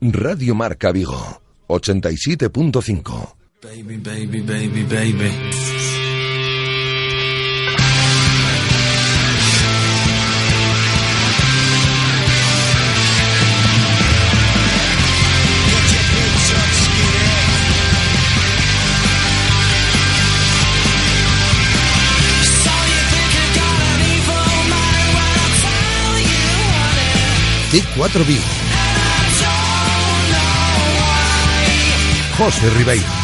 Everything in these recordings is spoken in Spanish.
Radio Marca Vigo, 87.5. Baby, baby, baby, baby. T4 Vigo. José Ribeiro.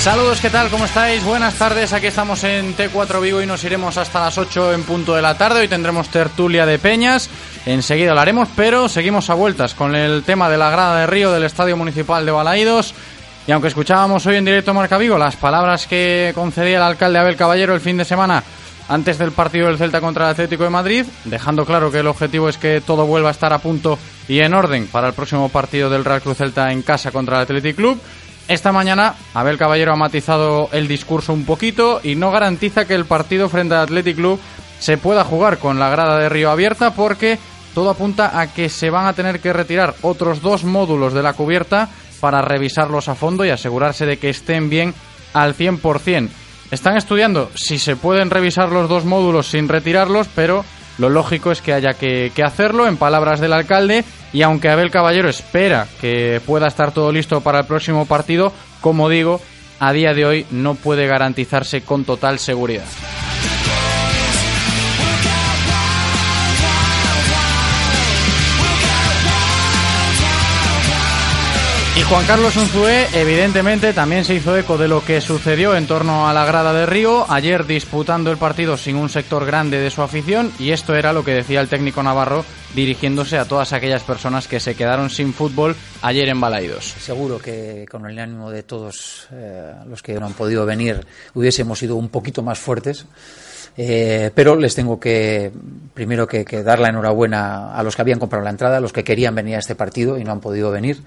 Saludos, ¿qué tal? ¿Cómo estáis? Buenas tardes, aquí estamos en T4 Vivo y nos iremos hasta las 8 en punto de la tarde. Hoy tendremos tertulia de peñas, enseguida lo haremos, pero seguimos a vueltas con el tema de la grada de Río del Estadio Municipal de Balaídos. Y aunque escuchábamos hoy en directo Marca Vigo las palabras que concedía el alcalde Abel Caballero el fin de semana antes del partido del Celta contra el Atlético de Madrid, dejando claro que el objetivo es que todo vuelva a estar a punto y en orden para el próximo partido del Real Cruz Celta en casa contra el Athletic Club. Esta mañana Abel Caballero ha matizado el discurso un poquito y no garantiza que el partido frente al Athletic Club se pueda jugar con la grada de Río abierta porque todo apunta a que se van a tener que retirar otros dos módulos de la cubierta para revisarlos a fondo y asegurarse de que estén bien al 100%. Están estudiando si se pueden revisar los dos módulos sin retirarlos, pero lo lógico es que haya que, hacerlo, en palabras del alcalde, y aunque Abel Caballero espera que pueda estar todo listo para el próximo partido, como digo, a día de hoy no puede garantizarse con total seguridad. Juan Carlos Unzué, evidentemente, también se hizo eco de lo que sucedió en torno a la grada de Río, ayer disputando el partido sin un sector grande de su afición, y esto era lo que decía el técnico Navarro dirigiéndose a todas aquellas personas que se quedaron sin fútbol ayer en Balaidos. Seguro que con el ánimo de todos eh, los que no han podido venir hubiésemos sido un poquito más fuertes. Eh, pero les tengo que, primero que, que, dar la enhorabuena a los que habían comprado la entrada, a los que querían venir a este partido y no han podido venir.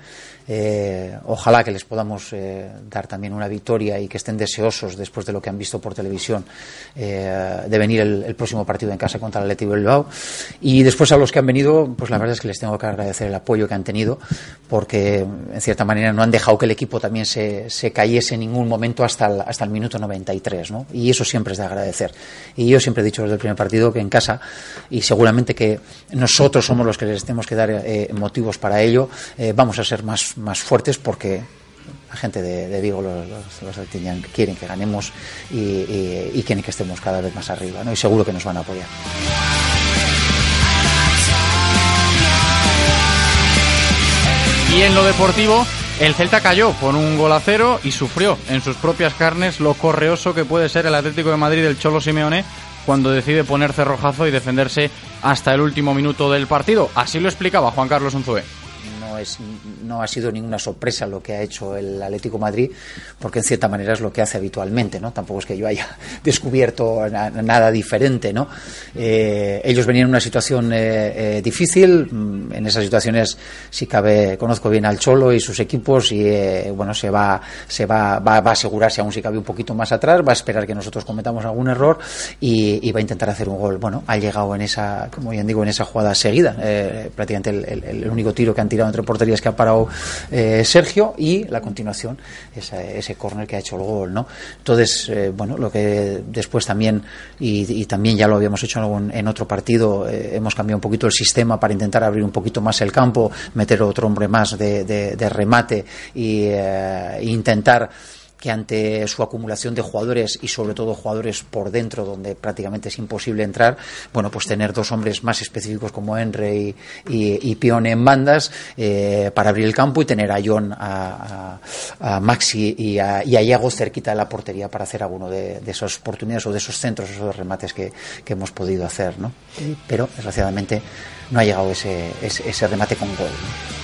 Eh, ojalá que les podamos eh, dar también una victoria y que estén deseosos, después de lo que han visto por televisión, eh, de venir el, próximo partido en casa contra el Athletic Bilbao. Y después a los que han venido, pues la verdad es que les tengo que agradecer el apoyo que han tenido, porque en cierta manera no han dejado que el equipo también se, se cayese en ningún momento hasta el, hasta el minuto 93, ¿no? Y eso siempre es de agradecer. Y yo siempre he dicho desde el primer partido que en casa, y seguramente que nosotros somos los que les tenemos que dar eh, motivos para ello, vamos a ser más, más fuertes porque la gente de, de Vigo, los, los, los quieren que ganemos y, y, quieren que estemos cada vez más arriba, ¿no? Y seguro que nos van a apoyar. Y en lo deportivo, el Celta cayó por un gol a cero y sufrió en sus propias carnes lo correoso que puede ser el Atlético de Madrid del Cholo Simeone cuando decide poner cerrojazo y defenderse hasta el último minuto del partido. Así lo explicaba Juan Carlos Unzué. No, es, no ha sido ninguna sorpresa lo que ha hecho el Atlético Madrid, porque en cierta manera es lo que hace habitualmente, ¿no? Tampoco es que yo haya descubierto na nada diferente, ¿no? Eh, ellos venían en una situación eh, eh, difícil, en esas situaciones, si cabe, conozco bien al Cholo y sus equipos y, bueno, se va, se va, va, va, a asegurarse aún si cabe un poquito más atrás, va a esperar que nosotros cometamos algún error y, va a intentar hacer un gol. Bueno, ha llegado en esa, como bien digo, en esa jugada seguida, prácticamente el único tiro que han tirado entre porterías que ha parado eh, Sergio y la continuación esa, ese córner que ha hecho el gol no entonces eh, bueno lo que después también y, también ya lo habíamos hecho en, otro partido eh, hemos cambiado un poquito el sistema para intentar abrir un poquito más el campo meter otro hombre más de, de, remate eh, intentar que ante su acumulación de jugadores y sobre todo jugadores por dentro donde prácticamente es imposible entrar, bueno, pues tener dos hombres más específicos como Henry y, y, Pione en bandas eh, para abrir el campo y tener a John, a, a, a Maxi y a, y a Iago cerquita de la portería para hacer alguno de, de esas oportunidades o de esos centros, esos remates que, que hemos podido hacer, ¿no? Pero desgraciadamente no ha llegado ese, ese, ese remate con gol. ¿no?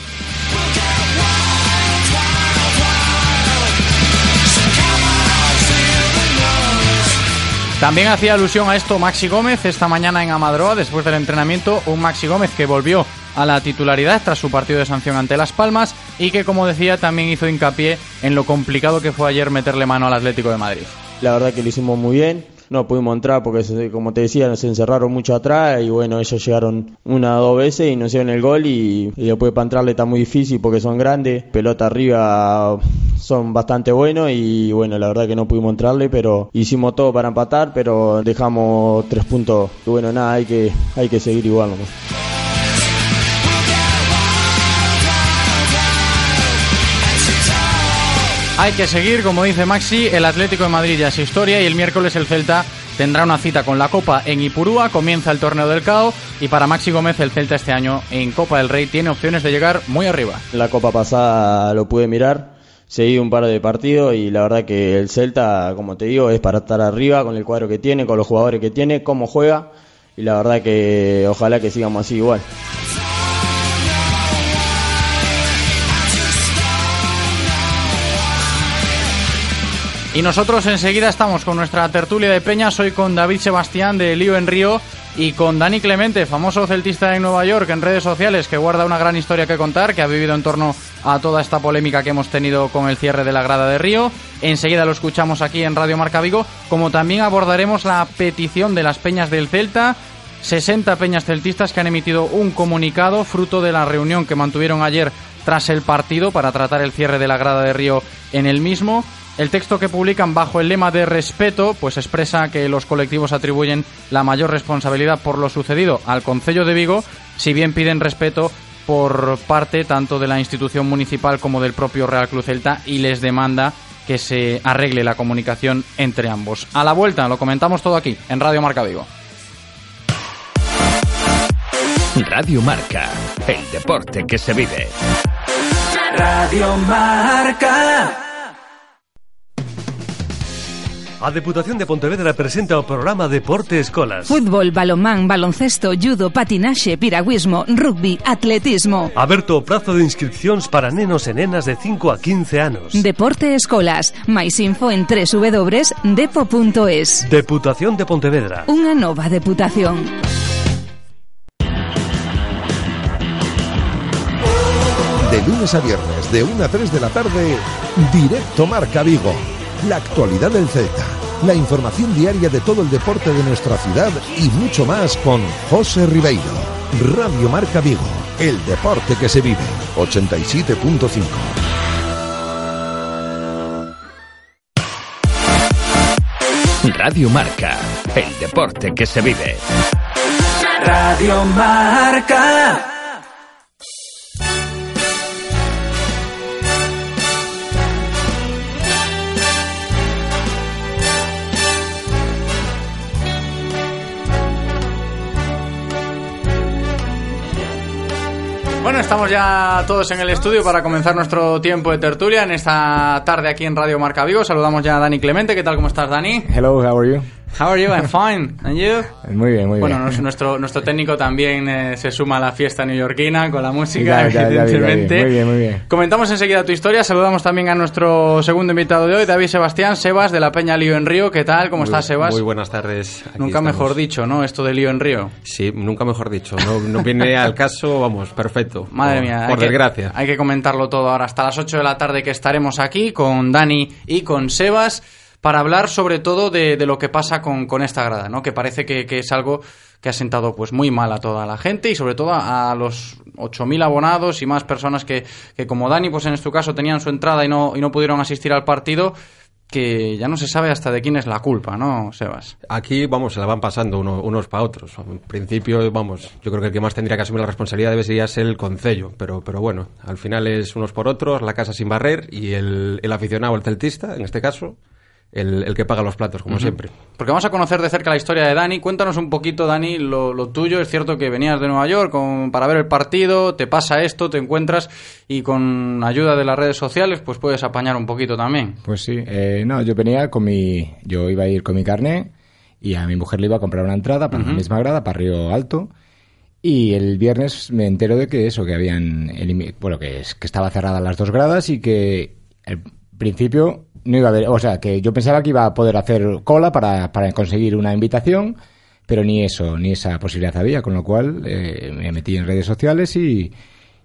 También hacía alusión a esto Maxi Gómez esta mañana en Amadroa, después del entrenamiento, un Maxi Gómez que volvió a la titularidad tras su partido de sanción ante Las Palmas y que, como decía, también hizo hincapié en lo complicado que fue ayer meterle mano al Atlético de Madrid. La verdad que lo hicimos muy bien, no pudimos entrar porque, como te decía, nos encerraron mucho atrás y bueno, ellos llegaron una o dos veces y nos hicieron el gol y, y después para entrarle está muy difícil porque son grandes, pelota arriba son bastante buenos y bueno, la verdad que no pudimos entrarle, pero hicimos todo para empatar, pero dejamos tres puntos y bueno, nada, hay que, hay que seguir igual. ¿no? Hay que seguir, como dice Maxi, el Atlético de Madrid ya es historia y el miércoles el Celta tendrá una cita con la Copa en Ipurúa, comienza el torneo del CAO y para Maxi Gómez el Celta este año en Copa del Rey tiene opciones de llegar muy arriba. La Copa pasada lo pude mirar, seguí un par de partidos y la verdad que el Celta, como te digo, es para estar arriba con el cuadro que tiene, con los jugadores que tiene, cómo juega y la verdad que ojalá que sigamos así igual. Y nosotros enseguida estamos con nuestra tertulia de peñas, hoy con David Sebastián de Lío en Río y con Dani Clemente, famoso celtista en Nueva York en redes sociales, que guarda una gran historia que contar, que ha vivido en torno a toda esta polémica que hemos tenido con el cierre de la grada de Río. Enseguida lo escuchamos aquí en Radio Marca Vigo, como también abordaremos la petición de las peñas del Celta. 60 peñas celtistas que han emitido un comunicado fruto de la reunión que mantuvieron ayer tras el partido para tratar el cierre de la grada de Río en el mismo. El texto que publican bajo el lema de respeto, pues expresa que los colectivos atribuyen la mayor responsabilidad por lo sucedido al Concello de Vigo, si bien piden respeto por parte tanto de la institución municipal como del propio Real Cruz Celta y les demanda que se arregle la comunicación entre ambos. A la vuelta lo comentamos todo aquí en Radio Marca Vigo. Radio Marca, el deporte que se vive. Radio Marca. A Deputación de Pontevedra presenta o programa Deporte Escolas. Fútbol, balonmán, baloncesto, judo, patinaxe, piragüismo, rugby, atletismo. Aberto o prazo de inscripcións para nenos e nenas de 5 a 15 anos. Deporte Escolas. Mais info en www.depo.es. Deputación de Pontevedra. Unha nova deputación. De lunes a viernes, de 1 a 3 de la tarde, Directo Marca Vigo. La actualidad del Celta, la información diaria de todo el deporte de nuestra ciudad y mucho más con José Ribeiro. Radio Marca Vigo, el deporte que se vive. 87.5. Radio Marca, el deporte que se vive. Radio Marca. Estamos ya todos en el estudio para comenzar nuestro tiempo de tertulia en esta tarde aquí en Radio Marca Vigo. Saludamos ya a Dani Clemente. ¿Qué tal? ¿Cómo estás, Dani? Hello, how are you? How are you? I'm fine. And you? Muy bien, muy Bueno, bien. nos- nuestro, nuestro técnico también eh, se suma a la fiesta neoyorquina con la música, evidentemente. Muy bien, muy bien. Comentamos enseguida tu historia. Saludamos también a nuestro segundo invitado de hoy, David Sebastián, Sebas de la Peña Lío en Río. ¿Qué tal? ¿Cómo estás, Sebas? Muy buenas tardes. Aquí Nunca estamos. mejor dicho, ¿no? Esto de Lío en Río. Sí, nunca mejor dicho. No, no viene al caso, vamos, perfecto. Madre Por- mía, Por hay que- desgracia. hay que comentarlo todo ahora. Hasta las 8 de la tarde que estaremos aquí con Dani y con Sebas para hablar sobre todo de, lo que pasa con, con esta grada, ¿no? Que parece que, que es algo que ha sentado pues muy mal a toda la gente y sobre todo a, a los 8.000 abonados y más personas que, que como Dani, pues en este caso tenían su entrada y no, y no pudieron asistir al partido. que ya no se sabe hasta de quién es la culpa, ¿no, Sebas? Aquí, vamos, se la van pasando uno- unos para otros. En principio, vamos, yo creo que el que más tendría que asumir la responsabilidad debería ser el concello, pero, pero bueno, al final es unos por otros, la casa sin barrer y el, el aficionado, el celtista, en este caso, el, el que paga los platos, como siempre. Porque vamos a conocer de cerca la historia de Dani. Cuéntanos un poquito, Dani, lo, lo tuyo. Es cierto que venías de Nueva York con- para ver el partido, te pasa esto, te encuentras y con ayuda de las redes sociales pues puedes apañar un poquito también. Pues sí, eh, no, yo venía con mi, yo iba a ir con mi carné y a mi mujer le iba a comprar una entrada para la misma grada, para Río Alto. Y el viernes me entero de que eso, que habían, bueno, que, es, que estaba cerrada las dos gradas y que al principio no iba a haber, o sea, que yo pensaba que iba a poder hacer cola para, para conseguir una invitación, pero ni eso, ni esa posibilidad había, con lo cual eh, me metí en redes sociales y,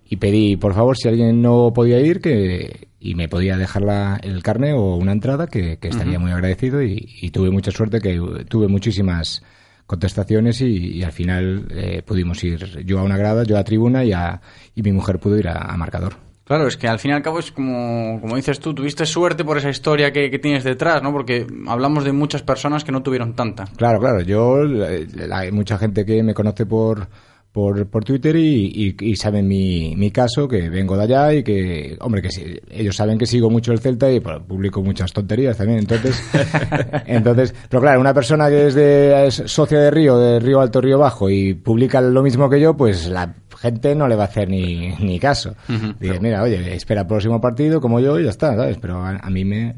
y pedí, por favor, si alguien no podía ir, que y me podía dejar la- el carne o una entrada, que, que estaría muy agradecido y, y tuve mucha suerte, que tuve muchísimas contestaciones y, y al final eh, pudimos ir yo a una grada, yo a tribuna y, a, y mi mujer pudo ir a, a marcador. Claro, es que al fin y al cabo es como, como dices tú, tuviste suerte por esa historia que, que tienes detrás, ¿no? Porque hablamos de muchas personas que no tuvieron tanta. Claro, claro. Yo, hay mucha gente que me conoce por, por, por Twitter y, y, y saben mi, mi caso, que vengo de allá y que, hombre, que sí, ellos saben que sigo mucho el Celta y pues, publico muchas tonterías también. Entonces, entonces, pero claro, una persona que es, de, es socia de Río, de Río Alto, Río Bajo y publica lo mismo que yo, pues la gente no le va a hacer ni, ni caso. Dice, mira, oye, espera el próximo partido como yo y ya está, ¿sabes? Pero a, a mí me...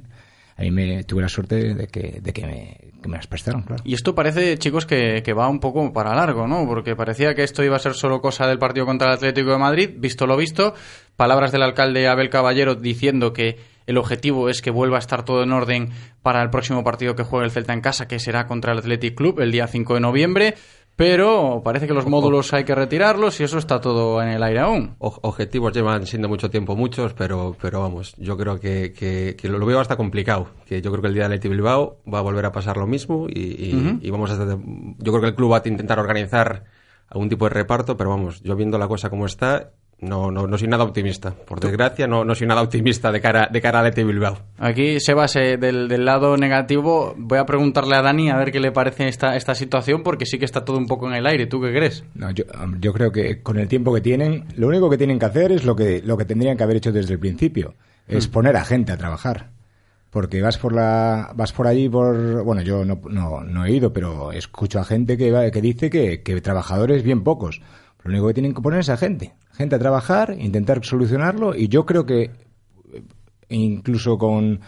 A mí me tuve la suerte de que, de que, me, que me las prestaron, claro. Y esto parece, chicos, que, que va un poco para largo, ¿no? Porque parecía que esto iba a ser solo cosa del partido contra el Atlético de Madrid. Visto lo visto, palabras del alcalde Abel Caballero diciendo que el objetivo es que vuelva a estar todo en orden para el próximo partido que juegue el Celta en casa, que será contra el Athletic Club el día 5 de noviembre. Pero parece que los módulos hay que retirarlos y eso está todo en el aire aún. Objetivos llevan siendo mucho tiempo muchos, pero, pero vamos, yo creo que, que, que lo, veo hasta complicado. Que yo creo que el día de Leti Bilbao va a volver a pasar lo mismo y, y- y vamos a yo creo que el club va a intentar organizar algún tipo de reparto, pero vamos, yo viendo la cosa como está, no, no, no soy nada optimista. Por desgracia, no, no soy nada optimista de cara, de cara a Leti Bilbao. Aquí, Sebas, eh, del, del lado negativo, voy a preguntarle a Dani a ver qué le parece esta, esta situación, porque sí que está todo un poco en el aire. ¿Tú qué crees? No, yo, yo creo que con el tiempo que tienen, lo único que tienen que hacer es lo que, lo que tendrían que haber hecho desde el principio, es Mm. poner a gente a trabajar. Porque vas por la, vas por allí por, bueno, yo no, no, no he ido, pero escucho a gente que, va- que dice que, que trabajadores bien pocos. Lo único que tienen que poner es a gente, gente a trabajar, intentar solucionarlo, y yo creo que eh, incluso con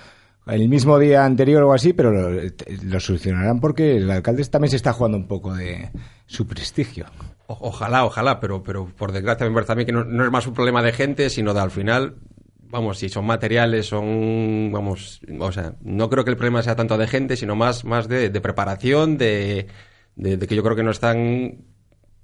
el mismo día anterior o así, pero lo, lo solucionarán porque el alcalde también se está jugando un poco de su prestigio. Ojalá, ojalá, pero, pero por desgracia me parece mí que no, no es más un problema de gente, sino de al final, vamos, si son materiales, son, vamos, o sea, no creo que el problema sea tanto de gente, sino más, más de, preparación, de, de que yo creo que no están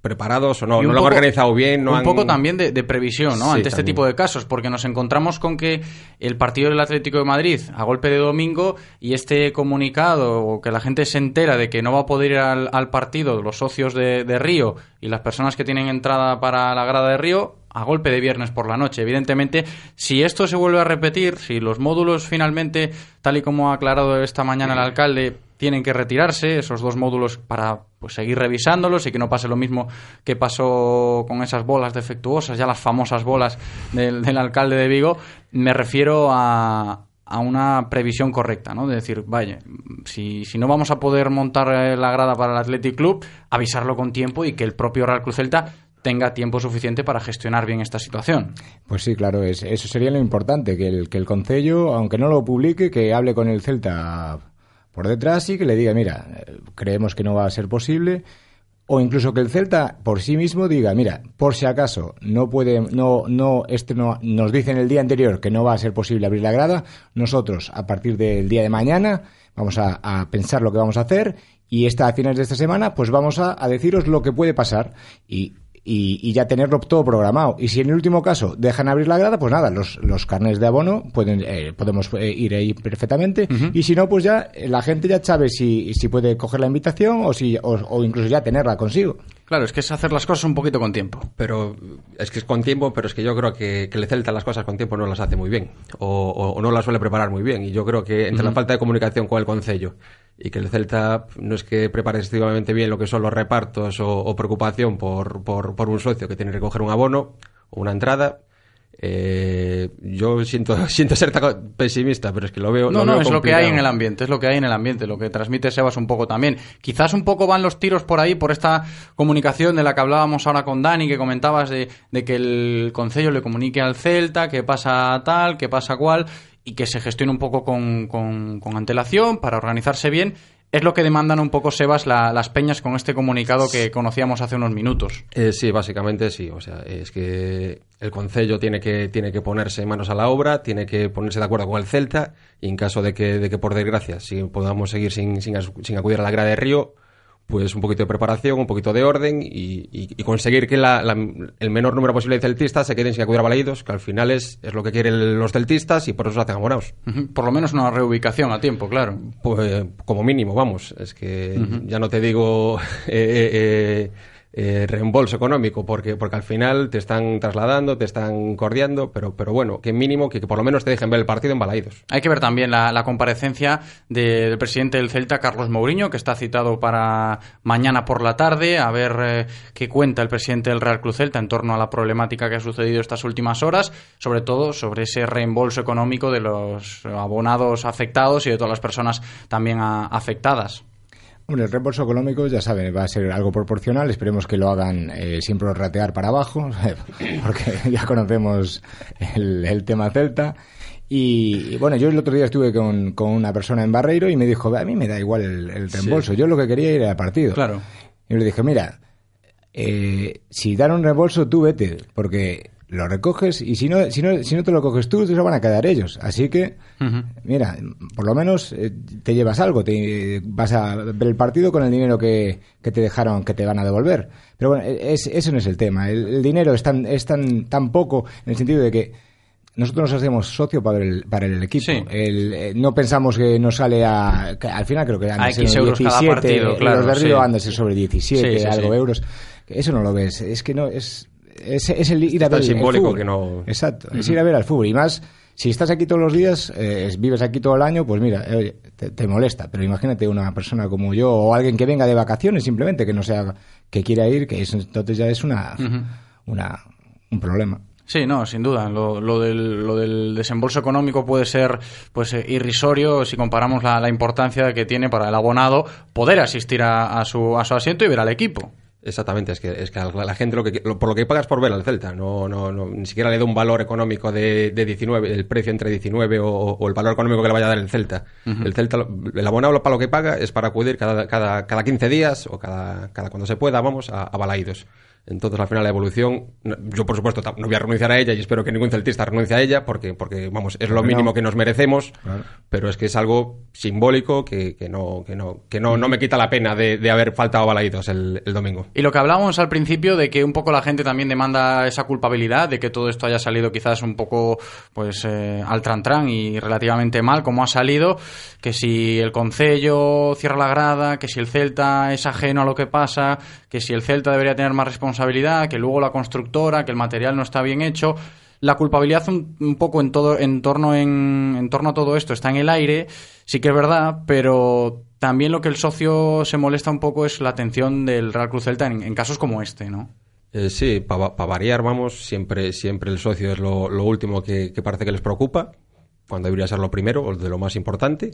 preparados o no, no un lo han poco- organizado bien, no un han... poco también de, de previsión, ¿no? Sí, Ante este también. tipo de casos, porque nos encontramos con que el partido del Atlético de Madrid, a golpe de domingo, y este comunicado, o que la gente se entera de que no va a poder ir al, al partido los socios de, de Río y las personas que tienen entrada para la grada de Río, a golpe de viernes por la noche. Evidentemente, si esto se vuelve a repetir, si los módulos finalmente, tal y como ha aclarado esta mañana el alcalde, tienen que retirarse, esos dos módulos para pues, seguir revisándolos y que no pase lo mismo que pasó con esas bolas defectuosas, ya las famosas bolas del, alcalde de Vigo, me refiero a, a una previsión correcta, ¿no? De decir, vaya, si, si no vamos a poder montar eh, la grada para el Athletic Club, avisarlo con tiempo y que el propio Real Cruz Celta tenga tiempo suficiente para gestionar bien esta situación. Pues sí, claro, es, eso sería lo importante, que el, que el Concello, aunque no lo publique, que hable con el Celta por detrás y que le diga, mira, creemos que no va a ser posible, o incluso que el Celta por sí mismo diga, mira, por si acaso no puede, no, no, este no, nos dicen el día anterior que no va a ser posible abrir la grada, nosotros a partir del día de mañana vamos a, pensar lo que vamos a hacer y esta, a finales de esta semana pues vamos a, a deciros lo que puede pasar y y, y ya tenerlo todo programado. Y si en el último caso dejan abrir la grada, pues nada, los, los carnes de abono pueden eh, podemos eh, ir ahí perfectamente. Y si no, pues ya eh, la gente ya sabe si, si puede coger la invitación o, si, o, o incluso ya tenerla consigo. Claro, es que es hacer las cosas un poquito con tiempo. Pero es que es con tiempo, pero es que yo creo que, que el Celta las cosas con tiempo no las hace muy bien. O, o- o no las suele preparar muy bien. Y yo creo que entre la falta de comunicación con el Concello y que el Celta no es que prepare excesivamente bien lo que son los repartos o, o preocupación por, por, por un socio que tiene que coger un abono o una entrada. eh, yo siento, siento ser tan pesimista, pero es que lo veo. No, lo no, veo es lo que hay en el ambiente, es lo que hay en el ambiente, lo que transmite Sebas un poco también. Quizás un poco van los tiros por ahí, por esta comunicación de la que hablábamos ahora con Dani, que comentabas de, de que el Concello le comunique al Celta, que pasa tal, que pasa cual, y que se gestione un poco con, con- antelación para organizarse bien. Es lo que demandan un poco, Sebas, la- las peñas con este comunicado que conocíamos hace unos minutos. Eh, sí, básicamente sí. O sea, es que el Concello tiene que, tiene que ponerse manos a la obra, tiene que ponerse de acuerdo con el Celta y en caso de que, de que por desgracia, si podamos seguir sin, sin, sin acudir a la grada de Río, pues un poquito de preparación, un poquito de orden y, y- y conseguir que la- la- el menor número posible de celtistas se queden sin acudir a Balaídos, que al final es, es lo que quieren los celtistas y por eso se hacen Por lo menos una reubicación a tiempo, claro. Pues, como mínimo, vamos. Es que ya no te digo eh, eh, eh, eh, reembolso económico, porque, porque al final te están trasladando, te están cordiando, pero, pero bueno, que mínimo, que, por lo menos te dejen ver el partido en Balaídos. Hay que ver también la, comparecencia de- del presidente del Celta, Carlos Mourinho, que está citado para mañana por la tarde, a ver eh, qué cuenta el presidente del Real Cruz Celta en torno a la problemática que ha sucedido estas últimas horas, sobre todo sobre ese reembolso económico de los abonados afectados y de todas las personas también a- afectadas. Hombre, el reembolso económico, ya saben, va a ser algo proporcional. Esperemos que lo hagan eh, sin prorratear para abajo, porque ya conocemos el, el tema celta. Y, y, bueno, yo el otro día estuve con, con una persona en Barreiro y me dijo, a mí me da igual el, el reembolso, yo lo que quería era al partido. Claro. Y le dije, mira, eh, si dan un reembolso, tú vete, porque lo recoges y si no, si no, si no te lo coges tú, te lo van a quedar ellos. Así que, mira, por lo menos eh, te llevas algo, te vas a ver el partido con el dinero que, que te dejaron, que te van a devolver. Pero bueno, es, eso no es el tema. El, el dinero es tan, es tan, tan poco en el sentido de que nosotros nos hacemos socio para el, para el equipo. El, eh, no pensamos que nos sale a. que al final creo que andan A X euros 17, cada partido, claro, Los de Río sí. sobre 17, Sí, sí, algo euros. Eso no lo ves. Es que no. Es, es, es el ir a Es tan ver el simbólico que no- Exacto. Es ir a ver al fútbol. Y más, si estás aquí todos los días, eh, vives aquí todo el año, pues mira, eh, oye, te, te molesta. Pero imagínate una persona como yo o alguien que venga de vacaciones simplemente, que no sea. que quiera ir, que eso entonces ya es una. Una un problema. Sí, no, sin duda. Lo, lo del, lo del desembolso económico puede ser pues eh, irrisorio si comparamos la, la importancia que tiene para el abonado poder asistir a, a su, a su asiento y ver al equipo. Exactamente, es que, es que la gente lo que, lo- por lo que pagas por ver al Celta, no, no, no, ni siquiera le da un valor económico de, de 19, el precio entre 19 o, o el valor económico que le vaya a dar el Celta. El Celta, el abonado para lo que paga es para acudir cada, cada, cada 15 días o cada, cada cuando se pueda, vamos, a, a Balaídos. Entonces, al final, la evolución, yo por supuesto no voy a renunciar a ella y espero que ningún celtista renuncie a ella porque, porque vamos, es lo Claro. mínimo que nos merecemos, Claro. pero es que es algo simbólico que, que no, que no, que no, no me quita la pena de, de haber faltado Balaídos el, el domingo. Y lo que hablábamos al principio de que un poco la gente también demanda esa culpabilidad de que todo esto haya salido quizás un poco pues eh, al trantrán y relativamente mal como ha salido, que si el Concello cierra la grada, que si el Celta es ajeno a lo que pasa, que si el Celta debería tener más responsabilidad, que luego la constructora, que el material no está bien hecho. La culpabilidad un, un poco en todo en torno en, torno a todo esto está en el aire, sí que es verdad, pero también lo que el socio se molesta un poco es la atención del Real Cruz Celta en, casos como este, ¿no? Eh, sí, para variar, vamos, siempre, siempre el socio es lo, lo último que, que parece que les preocupa, cuando debería ser lo primero o de lo más importante.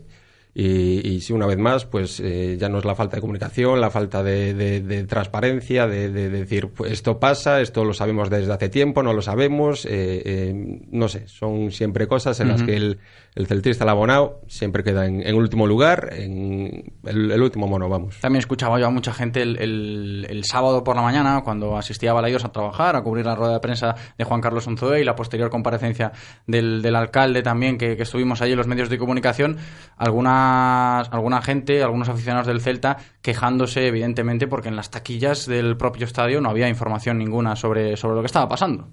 Y, y sí, una vez más, pues eh, ya no es la falta de comunicación, la falta de, de- de transparencia, de, de decir, pues esto pasa, esto lo sabemos desde hace tiempo, no lo sabemos, eh, eh, no sé, son siempre cosas en las que el, el celtista, el abonado, siempre queda en, último lugar, en el, último mono, vamos. También escuchaba yo a mucha gente el, sábado por la mañana, cuando asistía a Balaidos a trabajar, a cubrir la rueda de prensa de Juan Carlos Unzoe y la posterior comparecencia del, alcalde también, que, estuvimos allí en los medios de comunicación, alguna algunas, alguna gente, algunos aficionados del Celta quejándose, evidentemente, porque en las taquillas del propio estadio no había información ninguna sobre, sobre lo que estaba pasando.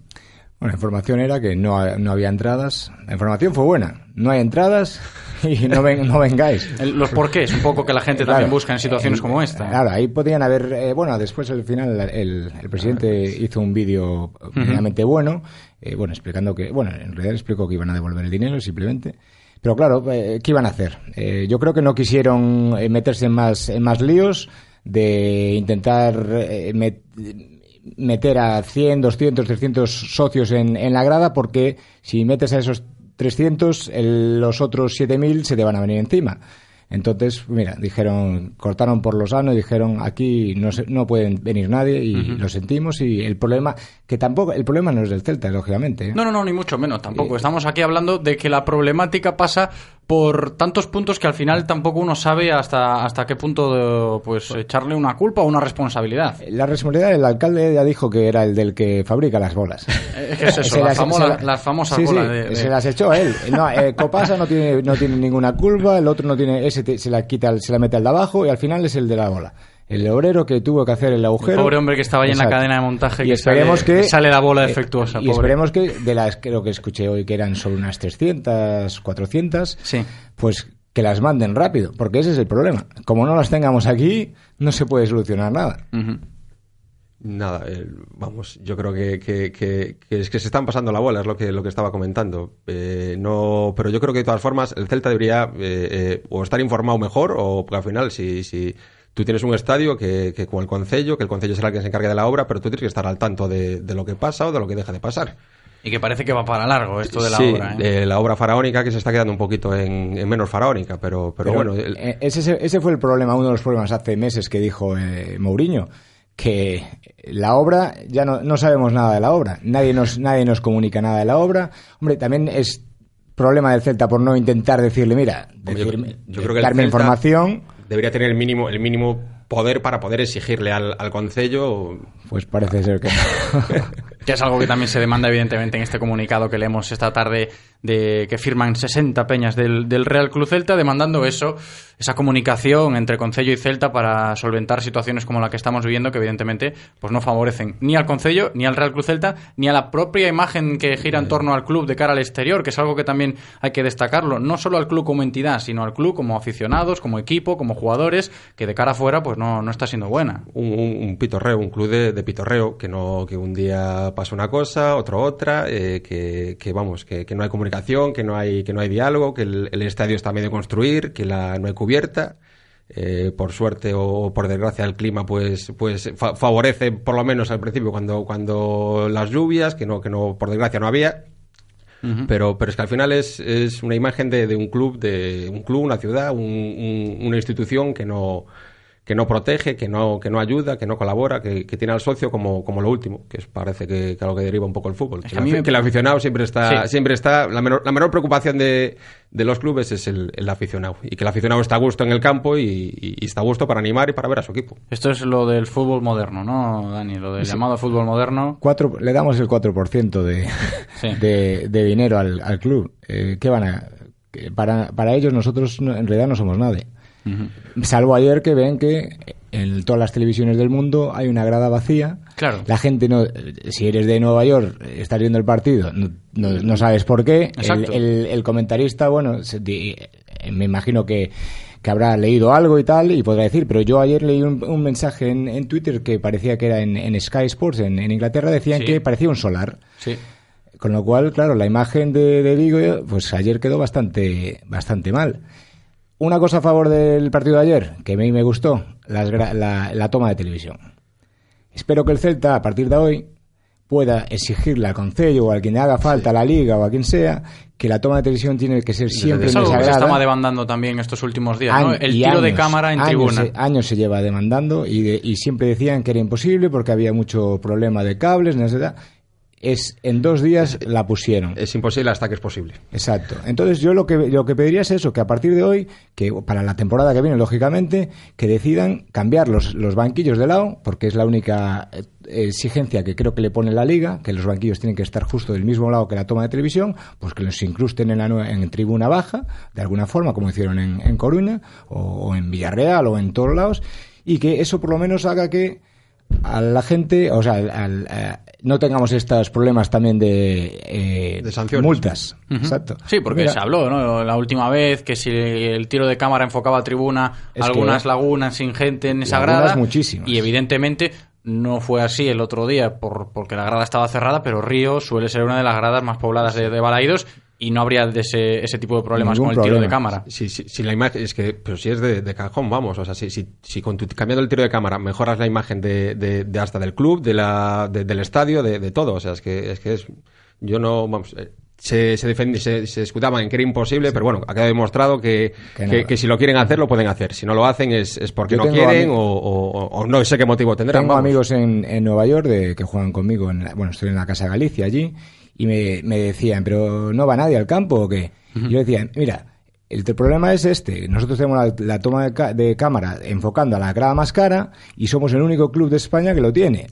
Bueno, la información era que no, no había entradas. La información fue buena. No hay entradas y no, ven, no vengáis. El- los porqués, un poco que la gente también busca en situaciones como esta. Claro, ahí podían haber. eh, bueno, después al final el, el presidente hizo un vídeo medianamente bueno, eh, bueno, explicando que. Bueno, en realidad explicó que iban a devolver el dinero simplemente. Pero claro, eh, ¿qué iban a hacer? Eh, yo creo que no quisieron meterse en más, en más líos de intentar eh, met- meter a 100, 200, 300 socios en, en la grada porque si metes a esos 300, el- los otros 7.000 se te van a venir encima. Entonces, mira, dijeron, cortaron por lo sano y dijeron, aquí no, se- no pueden venir nadie y lo sentimos y el problema, que tampoco, el problema no es del Celta, lógicamente. ¿eh? No, no, no, ni mucho menos, tampoco. Estamos aquí hablando de que la problemática pasa por tantos puntos que al final tampoco uno sabe hasta, hasta qué punto de, pues echarle una culpa o una responsabilidad. La responsabilidad, el alcalde ya dijo que era el del que fabrica las bolas. Es que es eso, las, las- famo- se la- las famosas Sí, sí, bolas de, de- se las echó a él. No, eh, Copasa no tiene, no tiene ninguna culpa, el otro no tiene, ese te- se la quita, se la mete al de abajo y al final es el de la bola. El obrero que tuvo que hacer el agujero. pobre hombre que estaba ahí en la cadena de montaje Y que esperemos sale- que sale la bola eh, defectuosa, Y pobre. esperemos que de las creo que escuché hoy que eran solo unas 300, 400, pues que las manden rápido, porque ese es el problema. Como no las tengamos aquí, no se puede solucionar nada. Nada, el- vamos, yo creo que, que, que- que es que se están pasando la bola, es lo que, lo que estaba comentando. Eh, no, pero yo creo que de todas formas el Celta debería eh, eh, o estar informado mejor o porque al final si, si tú tienes un estadio que, que con el concello, que el concello será el que se encargue de la obra, pero tú tienes que estar al tanto de, de lo que pasa o de lo que deja de pasar. Y que parece que va para largo esto de la sí, obra. ¿eh? eh, la obra faraónica que se está quedando un poquito en, en menos faraónica, pero, pero, Pero, bueno, el- eh, ese, ese fue el problema, uno de los problemas hace meses que dijo eh, Mourinho, que la obra, ya no, no sabemos nada de la obra, nadie nos, nadie nos comunica nada de la obra. Hombre, también es problema del Celta por no intentar decirle, mira, Hombre, yo- decirme- yo creo que el darme Celta información. Debería tener el mínimo, el mínimo poder para poder exigirle al, al concello. Pues parece ser que Que es algo que también se demanda, evidentemente, en este comunicado que leemos esta tarde de que firman 60 peñas del, del Real Club Celta, demandando eso, esa comunicación entre Concello y Celta para solventar situaciones como la que estamos viviendo, que evidentemente pues no favorecen ni al Concello, ni al Real Club Celta, ni a la propia imagen que gira en torno al club de cara al exterior, que es algo que también hay que destacarlo, no solo al club como entidad, sino al club como aficionados, como equipo, como jugadores, que de cara afuera pues no, no está siendo buena. Un, un- un pitorreo, un club de, de pitorreo, que no que un día pasa una cosa, otro otra, eh, que, que, vamos, que, que no hay comunicación, que no hay, que no hay diálogo, que el, el estadio está a medio construir, que la, no hay cubierta. Eh, por suerte o por desgracia el clima pues pues fa- favorece por lo menos al principio cuando cuando las lluvias que no que no por desgracia no había pero, pero es que al final es, es una imagen de, de un club, de un club, una ciudad, un- un- una institución que no, que no protege, que no, que no ayuda, que no colabora, que, que tiene al socio como, como lo último, que es- parece que, que a lo que deriva un poco el fútbol. Que, que a el mí afi- me- que el aficionado siempre está, Sí. siempre está, la menor, la menor preocupación de, de los clubes es el, el aficionado. Y que el aficionado está a gusto en el campo y, y- y está a gusto para animar y para ver a su equipo. Esto es lo del fútbol moderno, ¿no, Dani? Lo del Sí. llamado fútbol moderno. Cuatro, le damos el 4% de, Sí. de, de dinero al, al club. Eh, ¿Qué van a...? Para, para ellos nosotros no- en realidad no somos nadie. Salvo ayer que ven que en todas las televisiones del mundo hay una grada vacía. Claro. La gente no, si eres de Nueva York, estás viendo el partido, no, no- no sabes por qué. El, Exacto. el- el comentarista, bueno, se- di- eh, me imagino que, que habrá leído algo y tal y podrá decir, pero yo ayer leí un, un mensaje en, en Twitter que parecía que era en, en Sky Sports, en, en Inglaterra, decían Sí. que parecía un solar. Sí. Con lo cual, claro, la imagen de, de Vigo, pues ayer quedó bastante, bastante mal. Una cosa a favor del partido de ayer, que a mí me gustó, la, la toma de televisión. Espero que el Celta, a partir de hoy, pueda exigirle al Concello o a quien le haga falta, a la Liga o a quien sea, que la toma de televisión tiene que ser siempre es algo que se estaba demandando también estos últimos días, ¿no? El tiro de cámara en años tribuna. se- años se lleva demandando y, de- y siempre decían que era imposible porque había mucho problema de cables, no sé, es en dos días la pusieron. Es imposible hasta que es posible. Exacto. Entonces yo lo que, lo que pediría es eso, que a partir de hoy, que para la temporada que viene, lógicamente, que decidan cambiar los, los banquillos de lado, porque es la única eh, exigencia que creo que le pone la liga, que los banquillos tienen que estar justo del mismo lado que la toma de televisión, pues que los incrusten en, la, en tribuna baja, de alguna forma, como hicieron en, en Coruña, o, o en Villarreal, o en todos lados, y que eso por lo menos haga que a la gente, o sea, al- al- a- no tengamos estos problemas también de, eh, De sanciones. multas. Exacto. Sí, porque Mira, se habló, ¿no? La última vez que si el tiro de cámara enfocaba a tribuna, Es que- algunas lagunas sin gente en esa grada. muchísimas. Y evidentemente no fue así el otro día por, porque la grada estaba cerrada, pero Río suele ser una de las gradas más pobladas de, de Balaídos y no habría de ese, ese tipo de problemas Ningún con el tiro de cámara. Si, si, si la imagen es que, pero si es de, de cajón, vamos, o sea, si, si, si con tu, cambiando el tiro de cámara mejoras la imagen de, de, de hasta del club, de la, de- del estadio, de, de todo, o sea, es que es que es, yo no, vamos, eh, se, se, defendí- se, se escudaban en que era imposible, pero bueno, ha quedado demostrado que, Que que, si lo quieren hacer, lo pueden hacer. Si no lo hacen es, es porque Yo no quieren o, o- o no sé qué motivo tendrán. Tengo vamos. amigos en, en Nueva York de, que juegan conmigo. En la- bueno, estoy en la Casa Galicia allí. Y me, me decían, ¿pero no va nadie al campo o qué? Y yo decía, mira, el problema es este. Nosotros tenemos la, la toma de, de cámara enfocando a la grada más cara y somos el único club de España que lo tiene.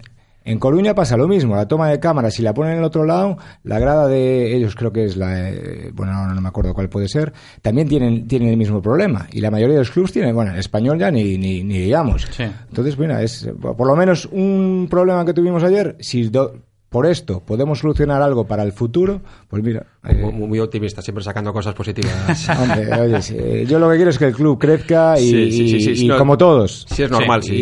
En Coruña pasa lo mismo, la toma de cámara, si la ponen en el otro lado, la grada de ellos creo que es la, eh, bueno, ahora no me acuerdo cuál puede ser, también tienen, tienen el mismo problema. Y la mayoría de los clubes tienen, bueno, el español ya ni, ni, ni digamos. Sí. Entonces, bueno, es por lo menos un problema que tuvimos ayer. Si do- por esto podemos solucionar algo para el futuro, pues mira. eh, Muy, optimista, siempre sacando cosas positivas. hombre, oye, sí, yo lo que quiero es que el club crezca y, Sí, sí, no, como todos. sí es normal, sí,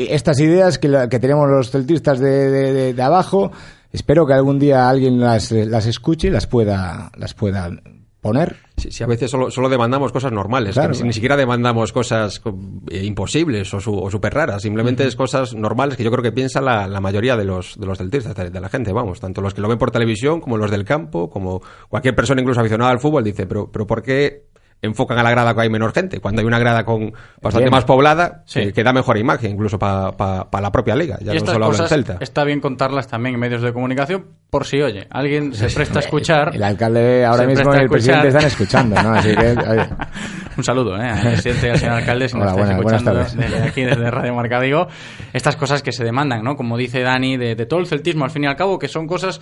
y estas ideas que, la- que tenemos los celtistas de, de- de- de abajo, espero que algún día alguien las, las escuche y las pueda, las pueda poner. Si, si a veces solo, solo demandamos cosas normales, Claro, que ni, claro. ni siquiera demandamos cosas co- eh, imposibles o, su- o súper raras, simplemente es cosas normales que yo creo que piensa la, la mayoría de los, de los celtistas, de, de la gente, vamos, tanto los que lo ven por televisión como los del campo, como cualquier persona incluso aficionada al fútbol dice, pero, pero ¿por qué enfocan a la grada cuando hay menor gente? Cuando hay una grada con bastante más poblada, Sí. eh, que da mejor imagen, incluso para la propia liga, ya y no estas solo habla el Celta. está bien contarlas también en medios de comunicación por si, oye, alguien se presta a escuchar. El alcalde ahora mismo y el presidente están escuchando, ¿no? Así que, oye. Un saludo ¿eh? al presidente y al señor alcalde si nos Hola, estáis buenas- buenas escuchando tardes. desde aquí, desde Radio Marca Vigo. Estas cosas que se demandan, ¿no? Como dice Dani, de, de todo el celtismo, al fin y al cabo, que son cosas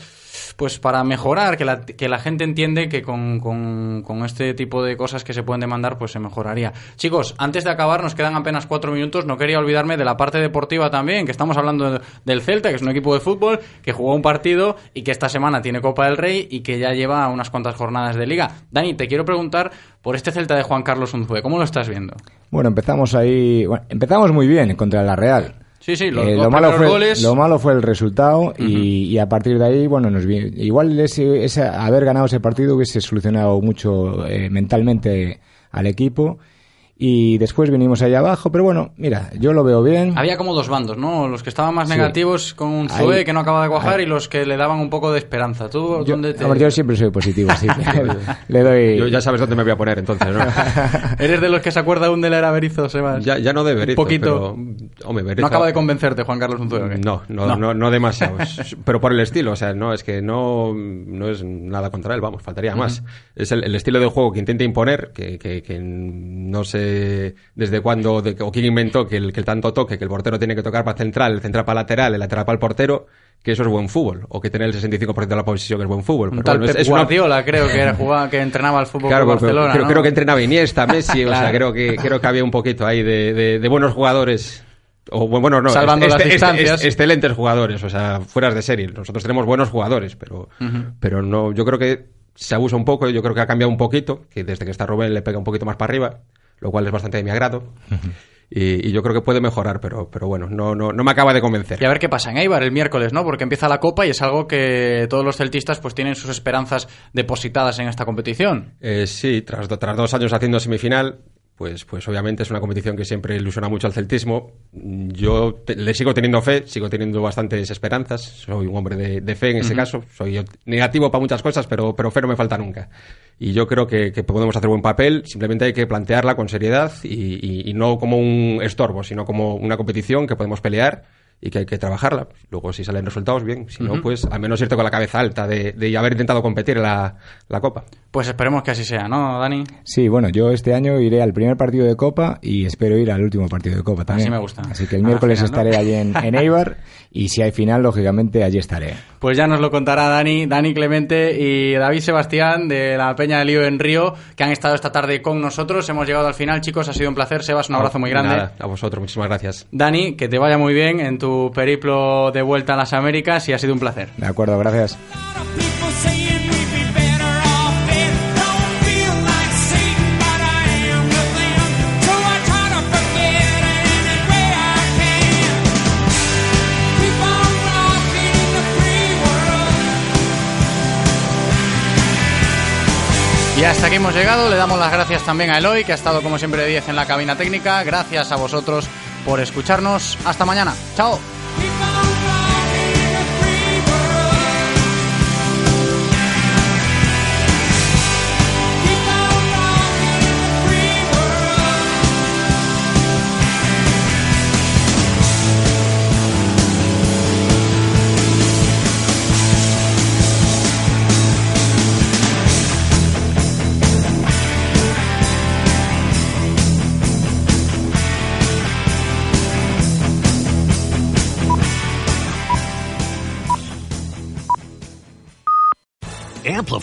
pues para mejorar, que la, que la gente entiende que con, con- este tipo de cosas que se pueden demandar, pues se mejoraría. Chicos, antes de acabar, nos quedan apenas cuatro minutos. No quería olvidarme de la parte deportiva también, que estamos hablando de- del Celta, que es un equipo de fútbol, que jugó un partido y que esta semana tiene Copa del Rey y que ya lleva unas cuantas jornadas de liga. Dani, te quiero preguntar por este Celta de Juan Carlos Unzue, ¿cómo lo estás viendo? Bueno, empezamos ahí. empezamos muy bien contra la Real. Sí, sí, los Eh, lo, malo fue, goles. lo malo fue el resultado y, y a partir de ahí, bueno, nos igual ese, ese- haber ganado ese partido hubiese solucionado mucho eh, mentalmente al equipo y después vinimos ahí abajo, pero bueno, mira, yo lo veo bien. Había como dos bandos, ¿no? Los que estaban más Sí. negativos con un Zue Ahí- que no acaba de cuajar ahí. y los que le daban un poco de esperanza. ¿Tú Yo, dónde te... hombre, yo siempre soy positivo, sí. Le doy. Yo ya sabes dónde me voy a poner entonces, ¿no? ¿Eres de los que se acuerda aún de la era Berizzo, Sebas? ya, ya no de Berizzo, Un poquito. pero, hombre, Berizzo- No acaba de convencerte Juan Carlos Unzue, ¿o qué? No, no, no, no, demasiado. Pero por el estilo, o sea, no, es que no, no es nada contra él, vamos, faltaría más. Es el, el estilo de juego que intenta imponer, que, que, que no sé desde cuándo de- o quién inventó que el, que el tanto toque, que el portero tiene que tocar para central, el central para lateral, el lateral para el portero, que eso es buen fútbol, o que tener el 65% de la posición es buen fútbol. Un Pero tal bueno, es- es una- Guardiola, creo que era jugaba, que entrenaba al fútbol Claro, Club pero- Barcelona, creo, ¿no? creo que entrenaba Iniesta, Messi, o sea, creo que, creo que había un poquito ahí de, de- de buenos jugadores. O bu- bueno, no, Salvando este- las este- este- distancias. excelentes jugadores, o sea, fueras de serie. Nosotros tenemos buenos jugadores, pero, pero no, yo creo que se abusa un poco, yo creo que ha cambiado un poquito, que desde que está Rubén le pega un poquito más para arriba, lo cual es bastante de mi agrado. Y, y yo creo que puede mejorar, pero, pero bueno, no, no, no me acaba de convencer. Y a ver qué pasa en Eibar el miércoles, ¿no? Porque empieza la Copa y es algo que todos los celtistas pues tienen sus esperanzas depositadas en esta competición. Eh, sí, tras, tras dos años haciendo semifinal, pues, pues obviamente es una competición que siempre ilusiona mucho al celtismo. Yo te- le sigo teniendo fe, sigo teniendo bastantes esperanzas. Soy un hombre de, de fe en ese caso. Soy negativo para muchas cosas, pero, pero fe no me falta nunca. Y yo creo que, que podemos hacer buen papel. Simplemente hay que plantearla con seriedad y, y- y no como un estorbo, sino como una competición que podemos pelear y que hay que trabajarla. Luego, si salen resultados, bien. Si no, pues al menos irte con la cabeza alta de, de haber intentado competir en la, la, Copa. Pues esperemos que así sea, ¿no, Dani? Sí, bueno, yo este año iré al primer partido de Copa y espero ir al último partido de Copa también. Así me gusta. Así que el miércoles final, ¿no? estaré allí en, en Eibar y si hay final, lógicamente, allí estaré. Pues ya nos lo contará Dani, Dani Clemente y David Sebastián de la Peña de Lío en Río, que han estado esta tarde con nosotros. Hemos llegado al final, chicos, ha sido un placer. Sebas, un abrazo muy grande. Nada, a vosotros, muchísimas gracias. Dani, que te vaya muy bien en tu periplo de vuelta a las Américas y ha sido un placer. De acuerdo, gracias. Y hasta aquí hemos llegado. Le damos las gracias también a Eloy, que ha estado como siempre de 10 en la cabina técnica. Gracias a vosotros por escucharnos. Hasta mañana. Chao.